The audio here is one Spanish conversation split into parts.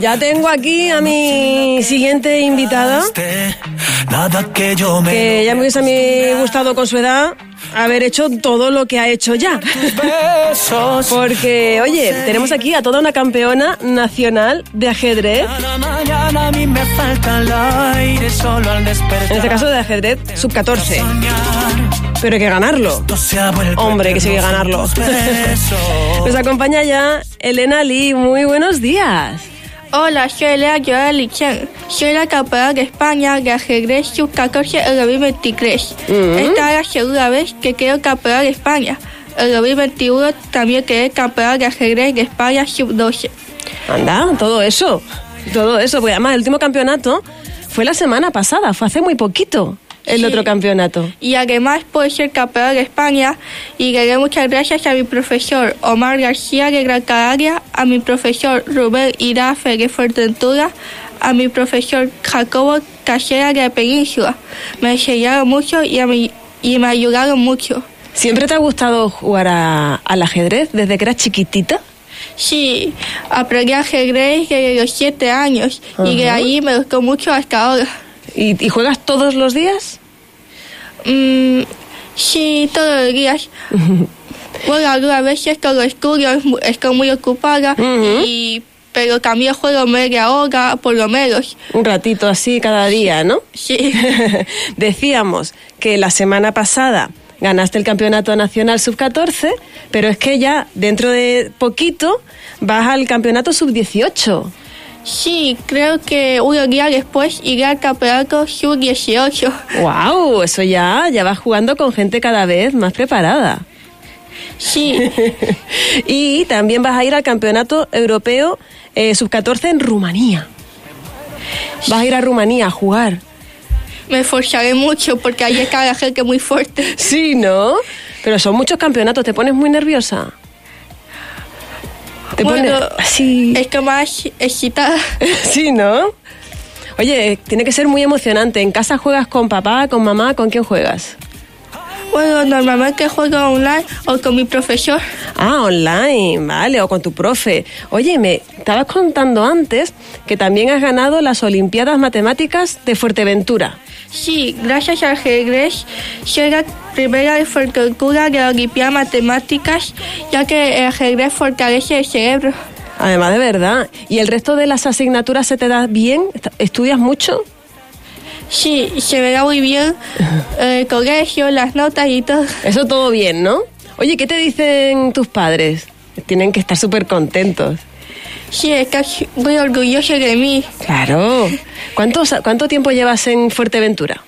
Ya tengo aquí a mi siguiente invitada, que me que ya me hubiese gustado con su edad haber hecho todo lo que ha hecho ya. Porque, oye, tenemos aquí a toda una campeona nacional de ajedrez. En este caso de ajedrez sub-14. Soñar, Pero hay que ganarlo. Hombre, que sí que eterno ganarlo. Nos acompaña ya Elena Lee. Muy buenos días. Hola, soy Lea Joel Lichen. Soy la campeona de España de ajedrez sub-14 en 2023. Esta es la segunda vez que quedo campeona de España. En 2021 también quedé campeona de ajedrez de España sub-12. Anda, todo eso. Todo eso. Porque además el último campeonato fue la semana pasada. Fue hace muy poquito el Sí. otro campeonato. Y además pude ser campeona de España y le doy muchas gracias a mi profesor Omar García de Gran Canaria, a mi profesor Rubén Irafe de Fuerteventura, a mi profesor Jacobo Casera de Península. Me enseñaron mucho y, a mí- y me ayudaron mucho. ¿Siempre te ha gustado jugar a- al ajedrez desde que eras chiquitita? Sí, aprendí ajedrez desde los siete años y de ahí me gustó mucho hasta ahora. ¿Y, y juegas todos los días? Mm, sí, todos los días. bueno, algunas veces con los estudios estoy muy ocupada, y, pero también juego media hora, por lo menos. Un ratito así cada día, ¿no? Sí, Decíamos que la semana pasada ganaste el campeonato nacional sub-14, pero es que ya dentro de poquito vas al campeonato sub-18. Sí, creo que unos días después iré al campeonato sub-18. ¡Wow! Eso ya, ya vas jugando con gente cada vez más preparada. Sí, y también vas a ir al campeonato europeo eh, sub-14 en Rumanía. Vas a ir a Rumanía a jugar. me esforzaré mucho porque ahí está la gente muy fuerte. Sí, ¿no? Pero son muchos campeonatos, ¿te pones muy nerviosa? Te Bueno, así. Es que más excitada. Sí, ¿no? Oye, tiene que ser muy emocionante. ¿En casa juegas con papá, con mamá? ¿Con quién juegas? Bueno, normalmente juego online o con mi profesor. Ah, online, vale, o con tu profe. Oye, me estabas contando antes que también has ganado las Olimpiadas Matemáticas de Fuerteventura. Sí, gracias al ajedrez soy la primera de Fuerteventura de la Olimpiada Matemáticas, ya que el ajedrez fortalece el cerebro. Además, de verdad. ¿Y el resto de las asignaturas se te da bien? ¿Est- ¿Estudias mucho? Sí, se me da muy bien eh, el colegio, las notas y todo. Eso todo bien, ¿no? Oye, ¿qué te dicen tus padres? Tienen que estar súper contentos. Sí, está muy orgulloso de mí. Claro. ¿Cuánto, ¿Cuánto tiempo llevas en Fuerteventura?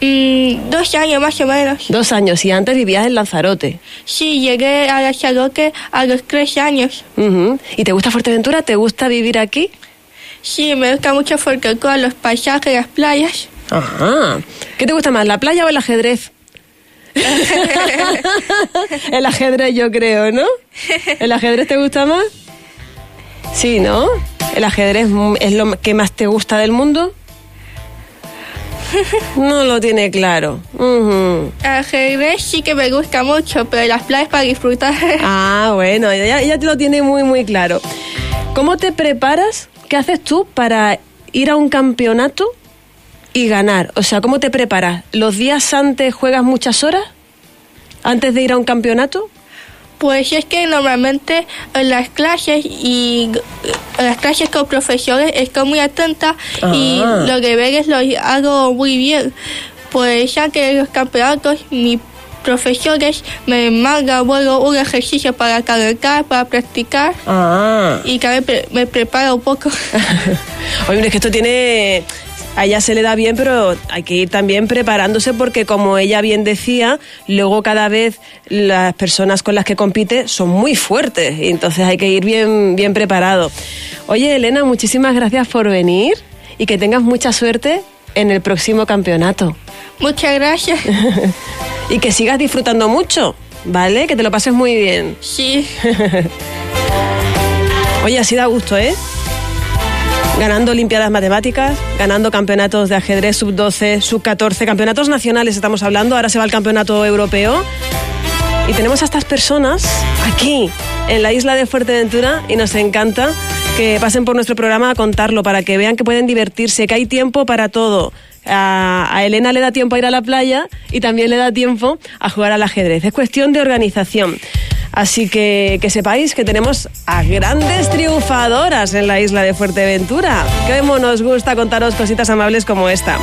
Mm, dos años más o menos. Dos años y antes vivías en Lanzarote. Sí, llegué a Lanzarote a los tres años. ¿Y te gusta Fuerteventura? ¿Te gusta vivir aquí? Sí, me gusta mucho Fuerteventura, los paisajes, las playas. Ajá. ¿Qué te gusta más, la playa o el ajedrez? el ajedrez, yo creo, ¿no? ¿El ajedrez te gusta más? Sí, ¿no? ¿El ajedrez es lo que más te gusta del mundo? No lo tiene claro. El ajedrez sí que me gusta mucho, pero las playas para disfrutar. Ah, bueno, ya, ya te lo tiene muy, muy claro. ¿Cómo te preparas? ¿Qué haces tú para ir a un campeonato y ganar? O sea, ¿cómo te preparas? ¿Los días antes juegas muchas horas? ¿Antes de ir a un campeonato? Pues es que normalmente en las clases y en las clases con profesores estoy muy atenta y Ah. los deberes los hago muy bien. Pues ya que en los campeonatos mis profesores me mandan luego un ejercicio para calentar, para practicar Ah. y me, pre- me preparo un poco. Oye, es que esto tiene... A ella se le da bien, pero hay que ir también preparándose porque, como ella bien decía, luego cada vez las personas con las que compite son muy fuertes y entonces hay que ir bien, bien preparado. Oye, Elena, muchísimas gracias por venir y que tengas mucha suerte en el próximo campeonato. Muchas gracias. y que sigas disfrutando mucho, ¿vale? Que te lo pases muy bien. Sí, Oye, así da gusto, ¿eh? Ganando Olimpiadas Matemáticas, ganando campeonatos de ajedrez sub-12, sub-14, campeonatos nacionales estamos hablando, ahora se va al campeonato europeo. Y tenemos a estas personas aquí, en la isla de Fuerteventura, y nos encanta que pasen por nuestro programa a contarlo, para que vean que pueden divertirse, que hay tiempo para todo. A, Elena le da tiempo a ir a la playa y también le da tiempo a jugar al ajedrez. Es cuestión de organización. Así que que sepáis que tenemos a grandes triunfadoras en la isla de Fuerteventura. Que nos gusta contaros cositas amables como esta.